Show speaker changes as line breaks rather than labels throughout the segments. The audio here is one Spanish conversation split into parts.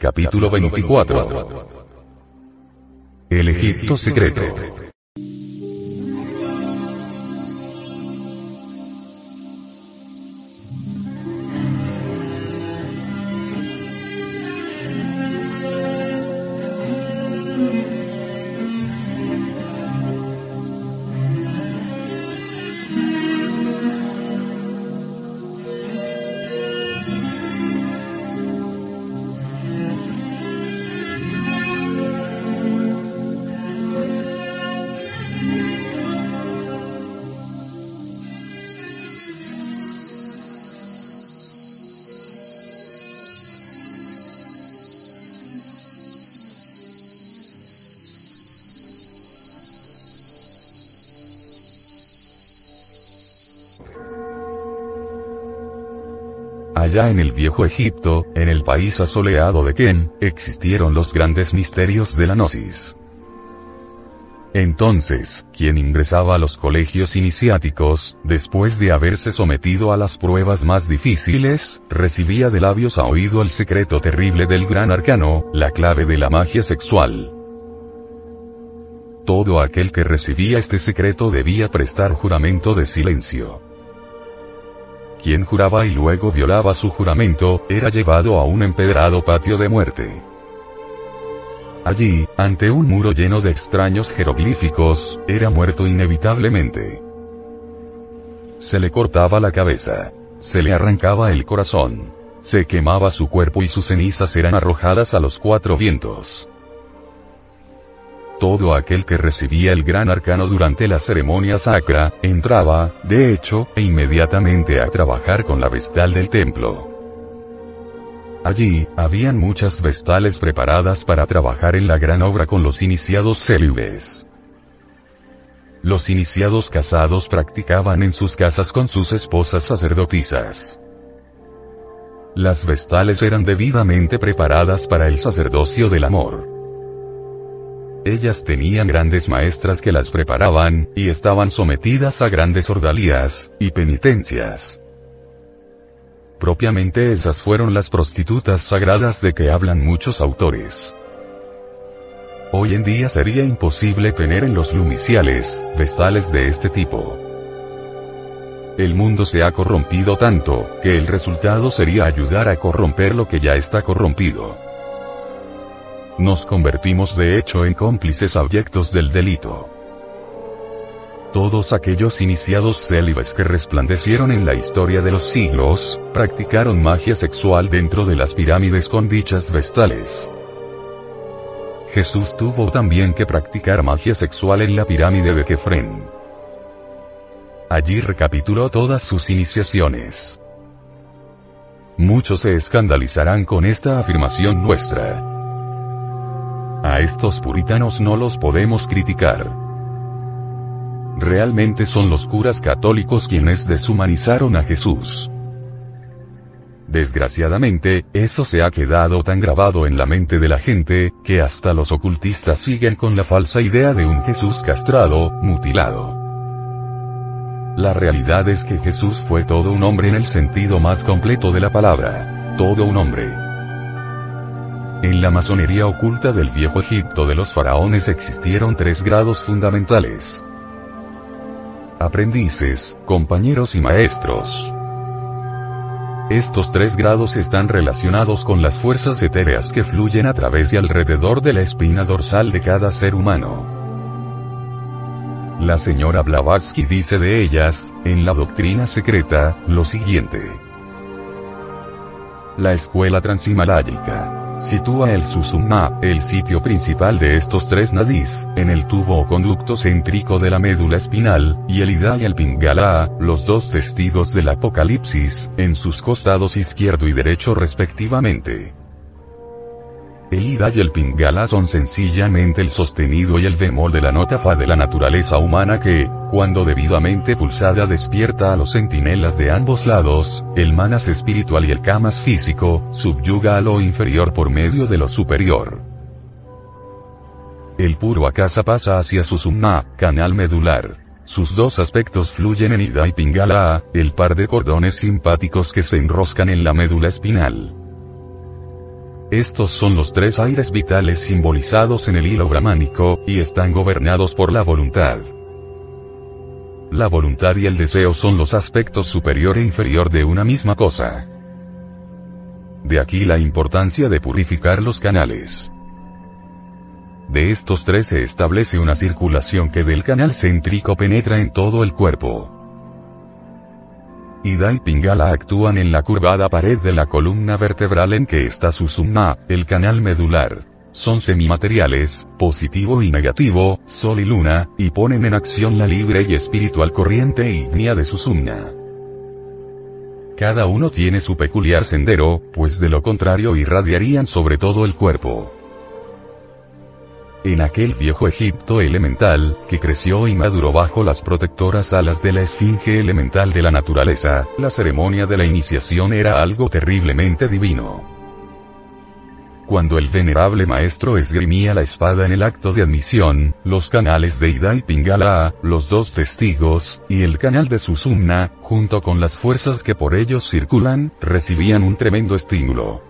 Capítulo 24. El Egipto secreto. Allá en el viejo Egipto, en el país asoleado de Ken, existieron los grandes misterios de la Gnosis. Entonces, quien ingresaba a los colegios iniciáticos, después de haberse sometido a las pruebas más difíciles, recibía de labios a oído el secreto terrible del gran arcano, la clave de la magia sexual. Todo aquel que recibía este secreto debía prestar juramento de silencio. Quien juraba y luego violaba su juramento, era llevado a un empedrado patio de muerte. Allí, ante un muro lleno de extraños jeroglíficos, era muerto inevitablemente. Se le cortaba la cabeza. Se le arrancaba el corazón. Se quemaba su cuerpo y sus cenizas eran arrojadas a los cuatro vientos. Todo aquel que recibía el gran arcano durante la ceremonia sacra, entraba, de hecho, e inmediatamente a trabajar con la vestal del templo. Allí, habían muchas vestales preparadas para trabajar en la gran obra con los iniciados célibes. Los iniciados casados practicaban en sus casas con sus esposas sacerdotisas. Las vestales eran debidamente preparadas para el sacerdocio del amor. Ellas tenían grandes maestras que las preparaban, y estaban sometidas a grandes ordalías, y penitencias. Propiamente esas fueron las prostitutas sagradas de que hablan muchos autores. Hoy en día sería imposible tener en los lumiciales, vestales de este tipo. El mundo se ha corrompido tanto, que el resultado sería ayudar a corromper lo que ya está corrompido. Nos convertimos de hecho en cómplices abyectos del delito. Todos aquellos iniciados célibes que resplandecieron en la historia de los siglos, practicaron magia sexual dentro de las pirámides con dichas vestales. Jesús tuvo también que practicar magia sexual en la pirámide de Kefren. Allí recapituló todas sus iniciaciones. Muchos se escandalizarán con esta afirmación nuestra. A estos puritanos no los podemos criticar. Realmente son los curas católicos quienes deshumanizaron a Jesús. Desgraciadamente, eso se ha quedado tan grabado en la mente de la gente, que hasta los ocultistas siguen con la falsa idea de un Jesús castrado, mutilado. La realidad es que Jesús fue todo un hombre en el sentido más completo de la palabra. Todo un hombre. En la masonería oculta del viejo Egipto de los faraones existieron tres grados fundamentales. Aprendices, compañeros y maestros. Estos tres grados están relacionados con las fuerzas etéreas que fluyen a través y alrededor de la espina dorsal de cada ser humano. La señora Blavatsky dice de ellas, en la doctrina secreta, lo siguiente. la escuela transhimaláyica sitúa el Susumna, el sitio principal de estos tres nadis, en el tubo o conducto céntrico de la médula espinal, y el Ida y el Pingala, los dos testigos del Apocalipsis, en sus costados izquierdo y derecho respectivamente. El Ida y el Pingala son sencillamente el sostenido y el bemol de la nota fa de la naturaleza humana que, cuando debidamente pulsada despierta a los centinelas de ambos lados, el manas espiritual y el kamas físico, subyuga a lo inferior por medio de lo superior. El puro akasa pasa hacia su summa, canal medular. Sus dos aspectos fluyen en Ida y Pingala, el par de cordones simpáticos que se enroscan en la médula espinal. Estos son los tres aires vitales simbolizados en el hilo brahmánico, y están gobernados por la voluntad. La voluntad y el deseo son los aspectos superior e inferior de una misma cosa. De aquí la importancia de purificar los canales. De estos tres se establece una circulación que del canal céntrico penetra en todo el cuerpo. Y Pingala actúan en la curvada pared de la columna vertebral en que está su summa, el canal medular. Son semimateriales, positivo y negativo, sol y luna, y ponen en acción la libre y espiritual corriente ígnea de su sumna. Cada uno tiene su peculiar sendero, pues de lo contrario irradiarían sobre todo el cuerpo. En aquel viejo Egipto elemental, que creció y maduró bajo las protectoras alas de la esfinge elemental de la naturaleza, la ceremonia de la iniciación era algo terriblemente divino. Cuando el venerable maestro esgrimía la espada en el acto de admisión, los canales de Ida y Pingala, los dos testigos, y el canal de Susumna, junto con las fuerzas que por ellos circulan, recibían un tremendo estímulo.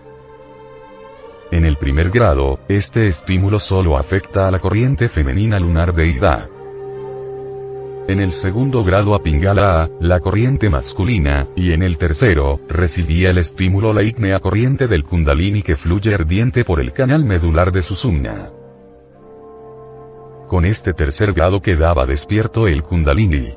Primer grado, este estímulo solo afecta a la corriente femenina lunar de Ida. En el segundo grado a Pingala, la corriente masculina, y en el tercero, recibía el estímulo la ígnea corriente del Kundalini que fluye ardiente por el canal medular de Susumna. Con este tercer grado quedaba despierto el Kundalini.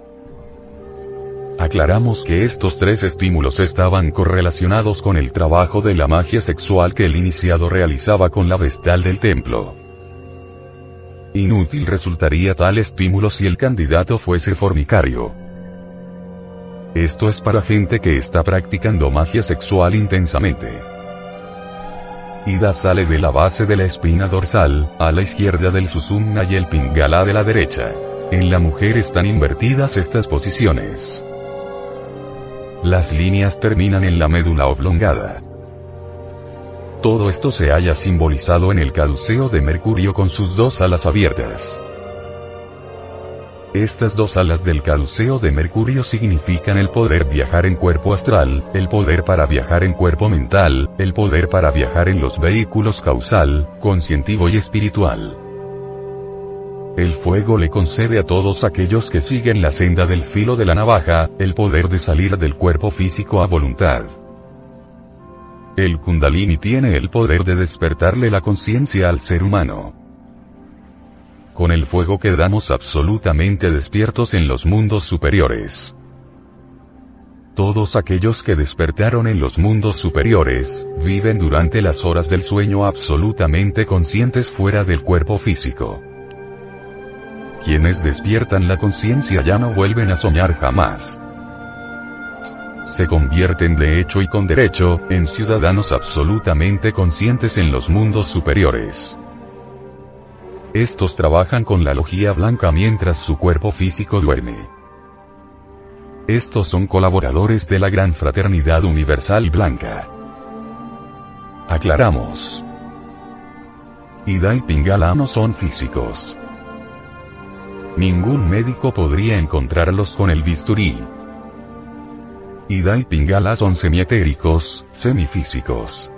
Aclaramos que estos tres estímulos estaban correlacionados con el trabajo de la magia sexual que el iniciado realizaba con la vestal del templo. Inútil resultaría tal estímulo si el candidato fuese fornicario. Esto es para gente que está practicando magia sexual intensamente. Ida sale de la base de la espina dorsal, a la izquierda del susumna y el pingala de la derecha. En la mujer están invertidas estas posiciones. Las líneas terminan en la médula oblongada. Todo esto se halla simbolizado en el caduceo de Mercurio con sus dos alas abiertas. Estas dos alas del caduceo de Mercurio significan el poder viajar en cuerpo astral, el poder para viajar en cuerpo mental, el poder para viajar en los vehículos causal, conscientivo y espiritual. El fuego le concede a todos aquellos que siguen la senda del filo de la navaja, el poder de salir del cuerpo físico a voluntad. El kundalini tiene el poder de despertarle la conciencia al ser humano. Con el fuego quedamos absolutamente despiertos en los mundos superiores. Todos aquellos que despertaron en los mundos superiores, viven durante las horas del sueño absolutamente conscientes fuera del cuerpo físico. Quienes despiertan la conciencia ya no vuelven a soñar jamás. Se convierten de hecho y con derecho, en ciudadanos absolutamente conscientes en los mundos superiores. Estos trabajan con la logía blanca mientras su cuerpo físico duerme. Estos son colaboradores de la gran fraternidad universal blanca. Aclaramos. Ida y Pingala no son físicos. Ningún médico podría encontrarlos con el bisturí. Y Pingala son semietéricos, semifísicos.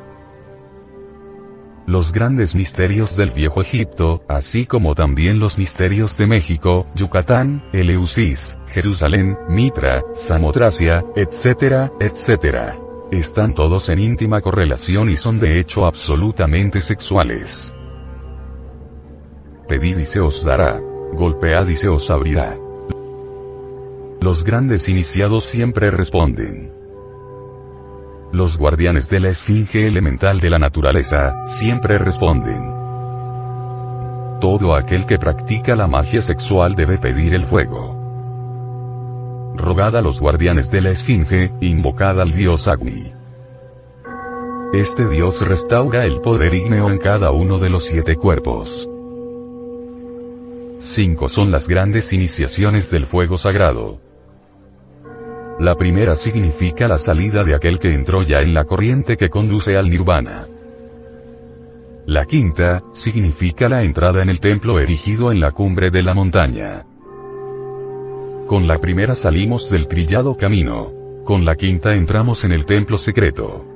Los grandes misterios del viejo Egipto, así como también los misterios de México, Yucatán, Eleusis, Jerusalén, Mitra, Samotracia, etc., etc. Están todos en íntima correlación y son de hecho absolutamente sexuales. Pedid y se os dará. Golpead y se os abrirá. Los grandes iniciados siempre responden. los guardianes de la esfinge elemental de la naturaleza, siempre responden. Todo aquel que practica la magia sexual debe pedir el fuego. Rogad a los guardianes de la esfinge, invocad al dios Agni. Este dios restaura el poder ígneo en cada uno de los siete cuerpos. Cinco son las grandes iniciaciones del fuego sagrado. La primera significa la salida de aquel que entró ya en la corriente que conduce al nirvana. La quinta, significa la entrada en el templo erigido en la cumbre de la montaña. Con la primera salimos del trillado camino. Con la quinta entramos en el templo secreto.